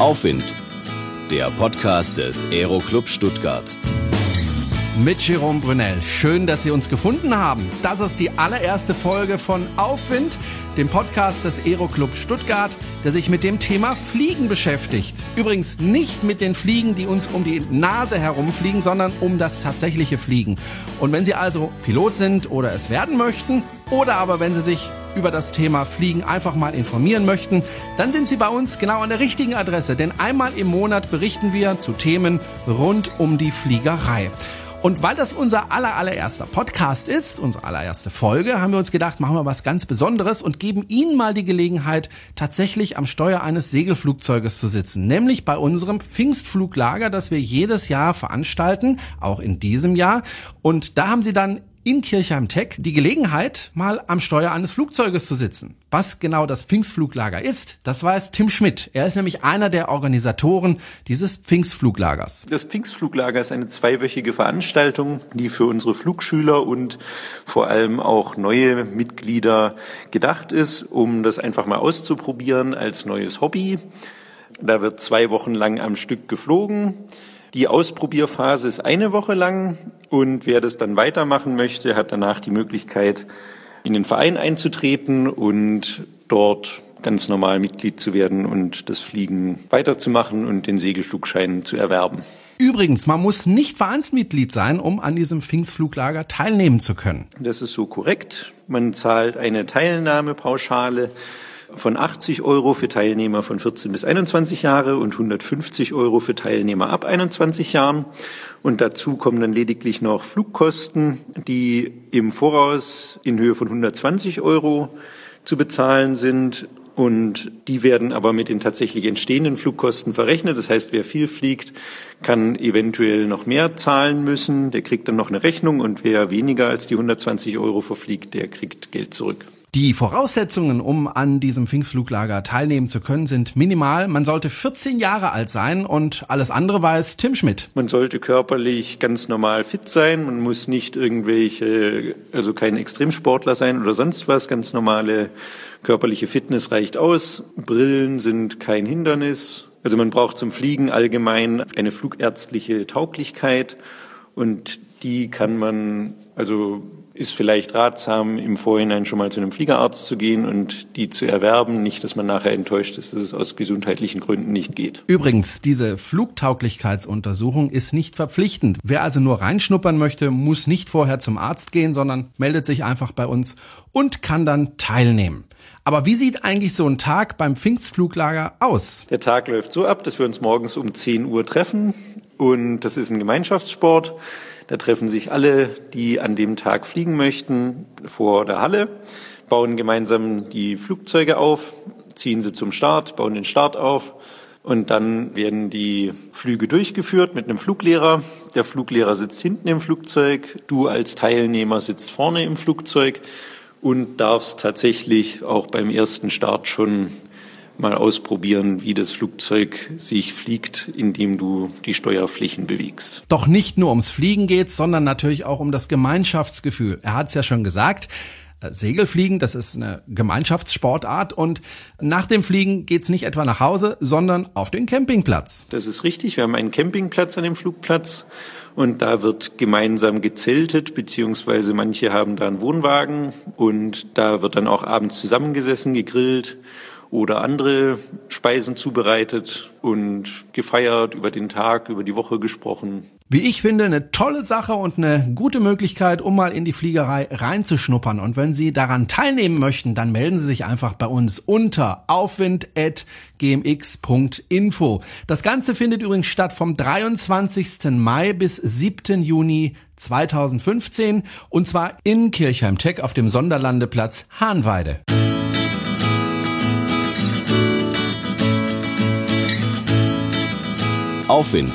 Aufwind, der Podcast des Aero Club Stuttgart. Mit Jerome Brunel. Schön, dass Sie uns gefunden haben. Das ist die allererste Folge von Aufwind, dem Podcast des Aero Club Stuttgart, der sich mit dem Thema Fliegen beschäftigt. Übrigens nicht mit den Fliegen, die uns um die Nase herumfliegen, sondern um das tatsächliche Fliegen. Und wenn Sie also Pilot sind oder es werden möchten, oder aber wenn Sie sich über das Thema Fliegen einfach mal informieren möchten, dann sind Sie bei uns genau an der richtigen Adresse, denn einmal im Monat berichten wir zu Themen rund um die Fliegerei. Und weil das unser aller, allererster Podcast ist, unsere allererste Folge, haben wir uns gedacht, machen wir was ganz Besonderes und geben Ihnen mal die Gelegenheit, tatsächlich am Steuer eines Segelflugzeuges zu sitzen. Nämlich bei unserem Pfingstfluglager, das wir jedes Jahr veranstalten, auch in diesem Jahr. Und da haben Sie dann in Kirchheim Tech die Gelegenheit, mal am Steuer eines Flugzeuges zu sitzen. Was genau das Pfingstfluglager ist, das weiß Tim Schmidt. Er ist nämlich einer der Organisatoren dieses Pfingstfluglagers. Das Pfingstfluglager ist eine zweiwöchige Veranstaltung, die für unsere Flugschüler und vor allem auch neue Mitglieder gedacht ist, um das einfach mal auszuprobieren als neues Hobby. Da wird zwei Wochen lang am Stück geflogen. Die Ausprobierphase ist eine Woche lang und wer das dann weitermachen möchte, hat danach die Möglichkeit, in den Verein einzutreten und dort ganz normal Mitglied zu werden und das Fliegen weiterzumachen und den Segelflugschein zu erwerben. Übrigens, man muss nicht Vereinsmitglied sein, um an diesem Pfingstfluglager teilnehmen zu können. Das ist so korrekt. Man zahlt eine Teilnahmepauschale von 80 Euro für Teilnehmer von 14 bis 21 Jahre und 150 Euro für Teilnehmer ab 21 Jahren. Und dazu kommen dann lediglich noch Flugkosten, die im Voraus in Höhe von 120 Euro zu bezahlen sind. Und die werden aber mit den tatsächlich entstehenden Flugkosten verrechnet. Das heißt, wer viel fliegt, kann eventuell noch mehr zahlen müssen. Der kriegt dann noch eine Rechnung. Und wer weniger als die 120 Euro verfliegt, der kriegt Geld zurück. Die Voraussetzungen, um an diesem Pfingstfluglager teilnehmen zu können, sind minimal. Man sollte 14 Jahre alt sein und alles andere weiß Tim Schmidt. Man sollte körperlich ganz normal fit sein. Man muss nicht irgendwelche, also kein Extremsportler sein oder sonst was. Ganz normale körperliche Fitness reicht aus. Brillen sind kein Hindernis. Also man braucht zum Fliegen allgemein eine flugärztliche Tauglichkeit und die kann man also ist vielleicht ratsam, im Vorhinein schon mal zu einem Fliegerarzt zu gehen und die zu erwerben. Nicht, dass man nachher enttäuscht ist, dass es aus gesundheitlichen Gründen nicht geht. Übrigens, diese Flugtauglichkeitsuntersuchung ist nicht verpflichtend. Wer also nur reinschnuppern möchte, muss nicht vorher zum Arzt gehen, sondern meldet sich einfach bei uns und kann dann teilnehmen. Aber wie sieht eigentlich so ein Tag beim Pfingstfluglager aus? Der Tag läuft so ab, dass wir uns morgens um 10 Uhr treffen und das ist ein Gemeinschaftssport. Da treffen sich alle, die an dem Tag fliegen möchten, vor der Halle, bauen gemeinsam die Flugzeuge auf, ziehen sie zum Start, bauen den Start auf und dann werden die Flüge durchgeführt mit einem Fluglehrer. Der Fluglehrer sitzt hinten im Flugzeug, du als Teilnehmer sitzt vorne im Flugzeug und darfst tatsächlich auch beim ersten Start schon mal ausprobieren, wie das Flugzeug sich fliegt, indem du die Steuerflächen bewegst. Doch nicht nur ums Fliegen geht's, sondern natürlich auch um das Gemeinschaftsgefühl. Er hat es ja schon gesagt. Äh, Segelfliegen, das ist eine Gemeinschaftssportart und nach dem Fliegen geht's nicht etwa nach Hause, sondern auf den Campingplatz. Das ist richtig. Wir haben einen Campingplatz an dem Flugplatz und da wird gemeinsam gezeltet, beziehungsweise manche haben da einen Wohnwagen und da wird dann auch abends zusammengesessen, gegrillt oder andere Speisen zubereitet und gefeiert, über den Tag, über die Woche gesprochen. Wie ich finde, eine tolle Sache und eine gute Möglichkeit, um mal in die Fliegerei reinzuschnuppern. Und wenn Sie daran teilnehmen möchten, dann melden Sie sich einfach bei uns unter aufwind.gmx.info. Das Ganze findet übrigens statt vom 23. Mai bis 7. Juni 2015 und zwar in Kirchheim Tech auf dem Sonderlandeplatz Hahnweide. Aufwind,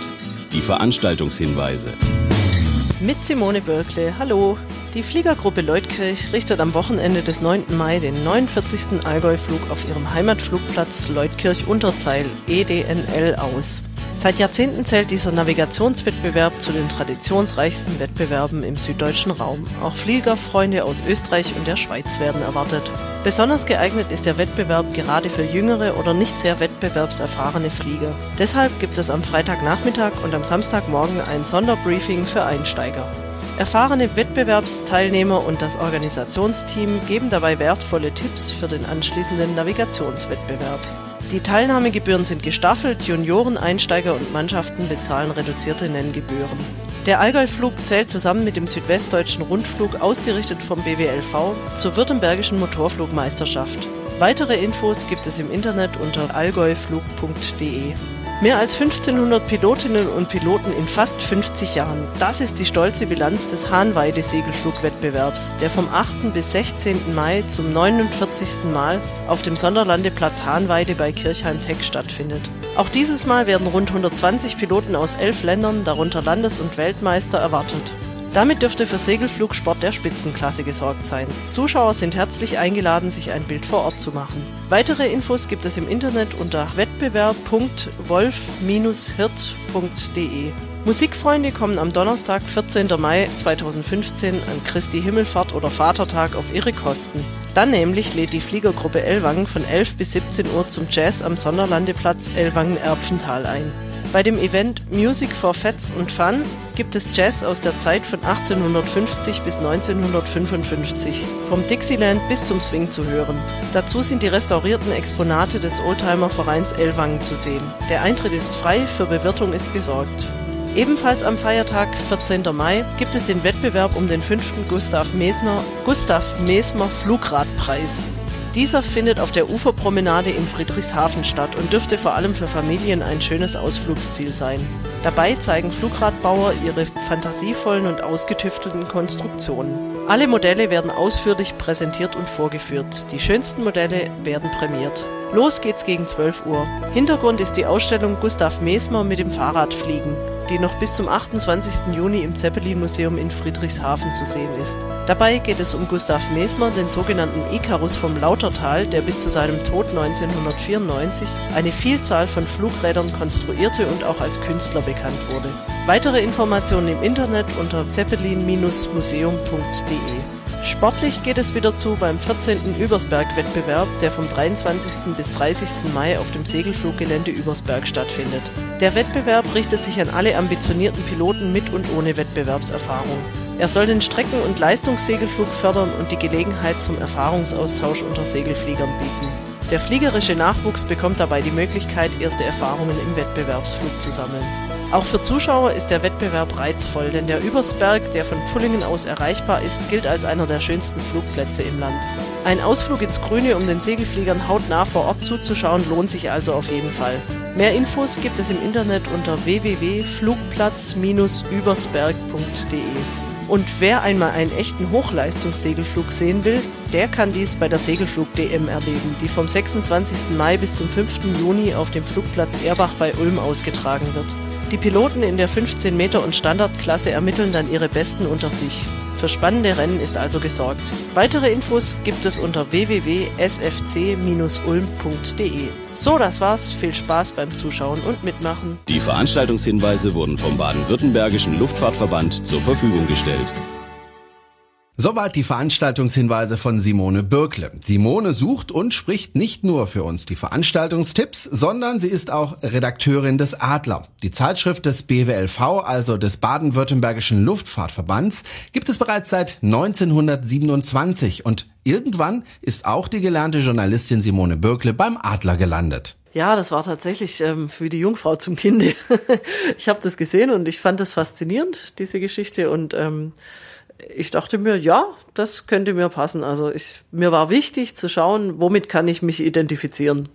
die Veranstaltungshinweise. Mit Simone Börkle, hallo. Die Fliegergruppe Leutkirch richtet am Wochenende des 9. Mai den 49. Allgäu-Flug auf ihrem Heimatflugplatz Leutkirch-Unterzeil, EDNL, aus. Seit Jahrzehnten zählt dieser Navigationswettbewerb zu den traditionsreichsten Wettbewerben im süddeutschen Raum. Auch Fliegerfreunde aus Österreich und der Schweiz werden erwartet. Besonders geeignet ist der Wettbewerb gerade für jüngere oder nicht sehr wettbewerbserfahrene Flieger. Deshalb gibt es am Freitagnachmittag und am Samstagmorgen ein Sonderbriefing für Einsteiger. Erfahrene Wettbewerbsteilnehmer und das Organisationsteam geben dabei wertvolle Tipps für den anschließenden Navigationswettbewerb. Die Teilnahmegebühren sind gestaffelt, Junioren, Einsteiger und Mannschaften bezahlen reduzierte Nenngebühren. Der Allgäu-Flug zählt zusammen mit dem Südwestdeutschen Rundflug, ausgerichtet vom BWLV, zur Württembergischen Motorflugmeisterschaft. Weitere Infos gibt es im Internet unter allgäuflug.de. Mehr als 1500 Pilotinnen und Piloten in fast 50 Jahren. Das ist die stolze Bilanz des Hahnweide Segelflugwettbewerbs, der vom 8. bis 16. Mai zum 49. Mal auf dem Sonderlandeplatz Hahnweide bei Kirchheim-Teck stattfindet. Auch dieses Mal werden rund 120 Piloten aus elf Ländern, darunter Landes- und Weltmeister, erwartet. Damit dürfte für Segelflugsport der Spitzenklasse gesorgt sein. Zuschauer sind herzlich eingeladen, sich ein Bild vor Ort zu machen. Weitere Infos gibt es im Internet unter wettbewerb.wolf-hirt.de. Musikfreunde kommen am Donnerstag, 14. Mai 2015 an Christi Himmelfahrt oder Vatertag auf ihre Kosten. Dann nämlich lädt die Fliegergruppe Ellwangen von 11 bis 17 Uhr zum Jazz am Sonderlandeplatz Ellwangen-Erpfental ein. Bei dem Event Music for Fats und Fun gibt es Jazz aus der Zeit von 1850 bis 1955, vom Dixieland bis zum Swing zu hören. Dazu sind die restaurierten Exponate des Oldtimer-Vereins Ellwangen zu sehen. Der Eintritt ist frei, für Bewirtung ist gesorgt. Ebenfalls am Feiertag 14. Mai gibt es den Wettbewerb um den fünften Gustav Mesner, Gustav Mesmer Flugradpreis. Dieser findet auf der Uferpromenade in Friedrichshafen statt und dürfte vor allem für Familien ein schönes Ausflugsziel sein. Dabei zeigen Flugradbauer ihre fantasievollen und ausgetüfteten Konstruktionen. Alle Modelle werden ausführlich präsentiert und vorgeführt. Die schönsten Modelle werden prämiert. Los geht's gegen 12 Uhr. Hintergrund ist die Ausstellung Gustav Mesmer mit dem Fahrradfliegen, die noch bis zum 28. Juni im Zeppelin-Museum in Friedrichshafen zu sehen ist. Dabei geht es um Gustav Mesmer, den sogenannten Icarus vom Lautertal, der bis zu seinem Tod 1994 eine Vielzahl von Flugrädern konstruierte und auch als Künstler bekannt wurde. Weitere Informationen im Internet unter zeppelin-museum.de. Sportlich geht es wieder zu beim 14. Übersberg-Wettbewerb, der vom 23. bis 30. Mai auf dem Segelfluggelände Übersberg stattfindet. Der Wettbewerb richtet sich an alle ambitionierten Piloten mit und ohne Wettbewerbserfahrung. Er soll den Strecken- und Leistungssegelflug fördern und die Gelegenheit zum Erfahrungsaustausch unter Segelfliegern bieten. Der fliegerische Nachwuchs bekommt dabei die Möglichkeit, erste Erfahrungen im Wettbewerbsflug zu sammeln. Auch für Zuschauer ist der Wettbewerb reizvoll, denn der Übersberg, der von Pfullingen aus erreichbar ist, gilt als einer der schönsten Flugplätze im Land. Ein Ausflug ins Grüne, um den Segelfliegern hautnah vor Ort zuzuschauen, lohnt sich also auf jeden Fall. Mehr Infos gibt es im Internet unter www.flugplatz-übersberg.de. Und wer einmal einen echten Hochleistungssegelflug sehen will, der kann dies bei der Segelflug-DM erleben, die vom 26. Mai bis zum 5. Juni auf dem Flugplatz Erbach bei Ulm ausgetragen wird. Die Piloten in der 15 Meter und Standardklasse ermitteln dann ihre Besten unter sich. Für spannende Rennen ist also gesorgt. Weitere Infos gibt es unter www.sfc-ulm.de. So, das war's. Viel Spaß beim Zuschauen und Mitmachen. Die Veranstaltungshinweise wurden vom Baden-Württembergischen Luftfahrtverband zur Verfügung gestellt. Soweit die Veranstaltungshinweise von Simone Birkle. Simone sucht und spricht nicht nur für uns die Veranstaltungstipps, sondern sie ist auch Redakteurin des Adler. Die Zeitschrift des BWLV, also des Baden-Württembergischen Luftfahrtverbands, gibt es bereits seit 1927 und irgendwann ist auch die gelernte Journalistin Simone Birkle beim Adler gelandet. Ja, das war tatsächlich ähm, wie die Jungfrau zum Kinde. ich habe das gesehen und ich fand das faszinierend, diese Geschichte und ähm, ich dachte mir, ja, das könnte mir passen. Also ich, mir war wichtig zu schauen, womit kann ich mich identifizieren.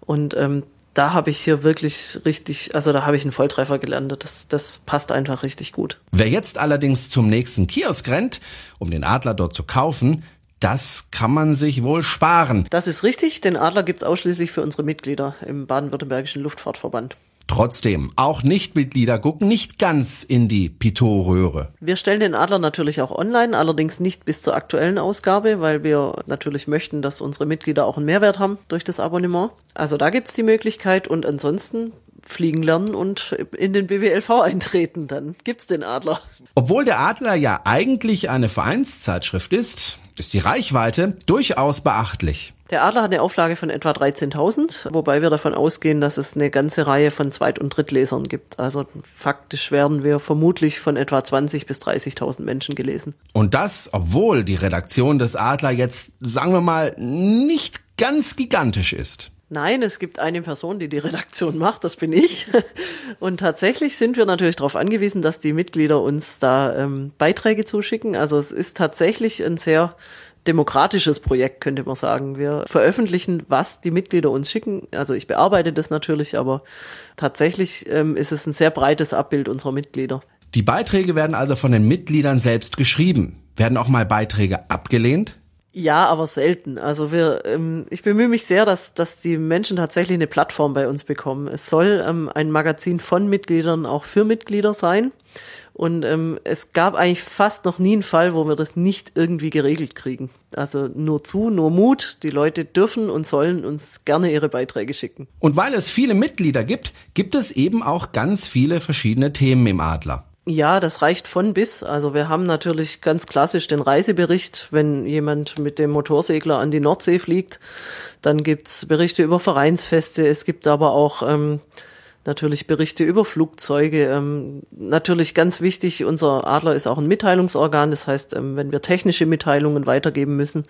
Und ähm, da habe ich hier wirklich richtig, also da habe ich einen Volltreffer gelandet. Das, das passt einfach richtig gut. Wer jetzt allerdings zum nächsten Kiosk rennt, um den Adler dort zu kaufen, das kann man sich wohl sparen. Das ist richtig. Den Adler gibt's ausschließlich für unsere Mitglieder im Baden-Württembergischen Luftfahrtverband. Trotzdem, auch Nichtmitglieder gucken nicht ganz in die Pitot-Röhre. Wir stellen den Adler natürlich auch online, allerdings nicht bis zur aktuellen Ausgabe, weil wir natürlich möchten, dass unsere Mitglieder auch einen Mehrwert haben durch das Abonnement. Also da gibt's die Möglichkeit und ansonsten fliegen lernen und in den BWLV eintreten. Dann gibt's den Adler. Obwohl der Adler ja eigentlich eine Vereinszeitschrift ist, ist die Reichweite durchaus beachtlich. Der Adler hat eine Auflage von etwa 13.000, wobei wir davon ausgehen, dass es eine ganze Reihe von Zweit- und Drittlesern gibt. Also faktisch werden wir vermutlich von etwa 20.000 bis 30.000 Menschen gelesen. Und das, obwohl die Redaktion des Adler jetzt, sagen wir mal, nicht ganz gigantisch ist. Nein, es gibt eine Person, die die Redaktion macht, das bin ich. Und tatsächlich sind wir natürlich darauf angewiesen, dass die Mitglieder uns da ähm, Beiträge zuschicken. Also es ist tatsächlich ein sehr demokratisches Projekt, könnte man sagen. Wir veröffentlichen, was die Mitglieder uns schicken. Also ich bearbeite das natürlich, aber tatsächlich ähm, ist es ein sehr breites Abbild unserer Mitglieder. Die Beiträge werden also von den Mitgliedern selbst geschrieben. Werden auch mal Beiträge abgelehnt? Ja, aber selten. Also wir, ähm, ich bemühe mich sehr, dass, dass die Menschen tatsächlich eine Plattform bei uns bekommen. Es soll ähm, ein Magazin von Mitgliedern auch für Mitglieder sein. Und ähm, es gab eigentlich fast noch nie einen Fall, wo wir das nicht irgendwie geregelt kriegen. Also nur zu, nur Mut. Die Leute dürfen und sollen uns gerne ihre Beiträge schicken. Und weil es viele Mitglieder gibt, gibt es eben auch ganz viele verschiedene Themen im Adler. Ja, das reicht von bis. Also wir haben natürlich ganz klassisch den Reisebericht, wenn jemand mit dem Motorsegler an die Nordsee fliegt. Dann gibt's Berichte über Vereinsfeste. Es gibt aber auch ähm, natürlich Berichte über Flugzeuge. Ähm, natürlich ganz wichtig, unser Adler ist auch ein Mitteilungsorgan. Das heißt, ähm, wenn wir technische Mitteilungen weitergeben müssen,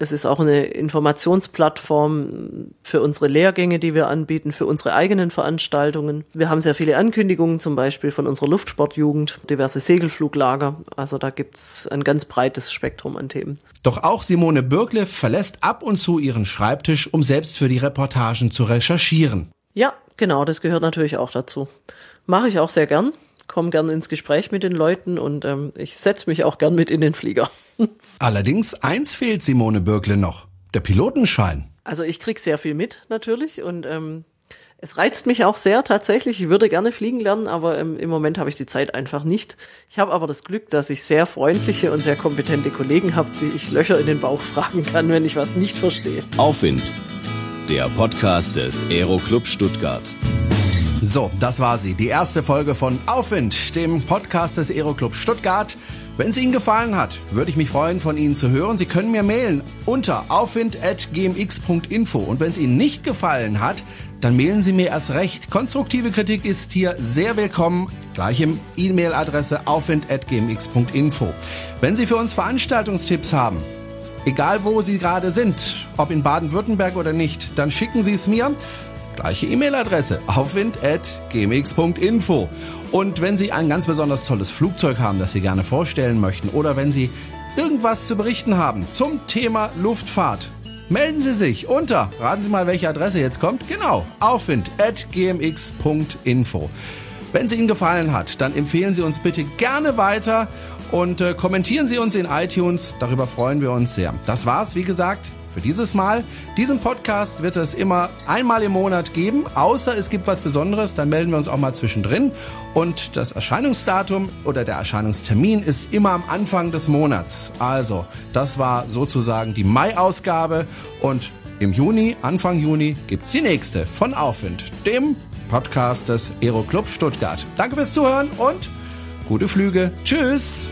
es ist auch eine Informationsplattform für unsere Lehrgänge, die wir anbieten, für unsere eigenen Veranstaltungen. Wir haben sehr viele Ankündigungen, zum Beispiel von unserer Luftsportjugend, diverse Segelfluglager. Also da gibt's ein ganz breites Spektrum an Themen. Doch auch Simone Birkle verlässt ab und zu ihren Schreibtisch, um selbst für die Reportagen zu recherchieren. Ja, genau, das gehört natürlich auch dazu. Mache ich auch sehr gern, komme gern ins Gespräch mit den Leuten und ähm, ich setze mich auch gern mit in den Flieger. Allerdings eins fehlt Simone Birkle noch, der Pilotenschein. Also ich krieg sehr viel mit natürlich und ähm, es reizt mich auch sehr tatsächlich. Ich würde gerne fliegen lernen, aber ähm, im Moment habe ich die Zeit einfach nicht. Ich habe aber das Glück, dass ich sehr freundliche und sehr kompetente Kollegen habe, die ich Löcher in den Bauch fragen kann, wenn ich was nicht verstehe. Aufwind, der Podcast des Aero Club Stuttgart. So, das war sie, die erste Folge von Aufwind, dem Podcast des Aero Club Stuttgart. Wenn es Ihnen gefallen hat, würde ich mich freuen, von Ihnen zu hören. Sie können mir mailen unter aufwind.gmx.info. Und wenn es Ihnen nicht gefallen hat, dann mailen Sie mir erst recht. Konstruktive Kritik ist hier sehr willkommen. Gleich im E-Mail-Adresse aufwind.gmx.info. Wenn Sie für uns Veranstaltungstipps haben, egal wo Sie gerade sind, ob in Baden-Württemberg oder nicht, dann schicken Sie es mir. Gleiche E-Mail-Adresse aufwind.gmx.info. Und wenn Sie ein ganz besonders tolles Flugzeug haben, das Sie gerne vorstellen möchten, oder wenn Sie irgendwas zu berichten haben zum Thema Luftfahrt, melden Sie sich unter, raten Sie mal, welche Adresse jetzt kommt, genau, aufwind.gmx.info. Wenn es Ihnen gefallen hat, dann empfehlen Sie uns bitte gerne weiter und äh, kommentieren Sie uns in iTunes, darüber freuen wir uns sehr. Das war's, wie gesagt, für dieses Mal. Diesen Podcast wird es immer einmal im Monat geben, außer es gibt was Besonderes, dann melden wir uns auch mal zwischendrin. Und das Erscheinungsdatum oder der Erscheinungstermin ist immer am Anfang des Monats. Also, das war sozusagen die Mai-Ausgabe und im Juni, Anfang Juni, gibt's die nächste von Aufwind, dem Podcast des Aero Club Stuttgart. Danke fürs Zuhören und gute Flüge. Tschüss!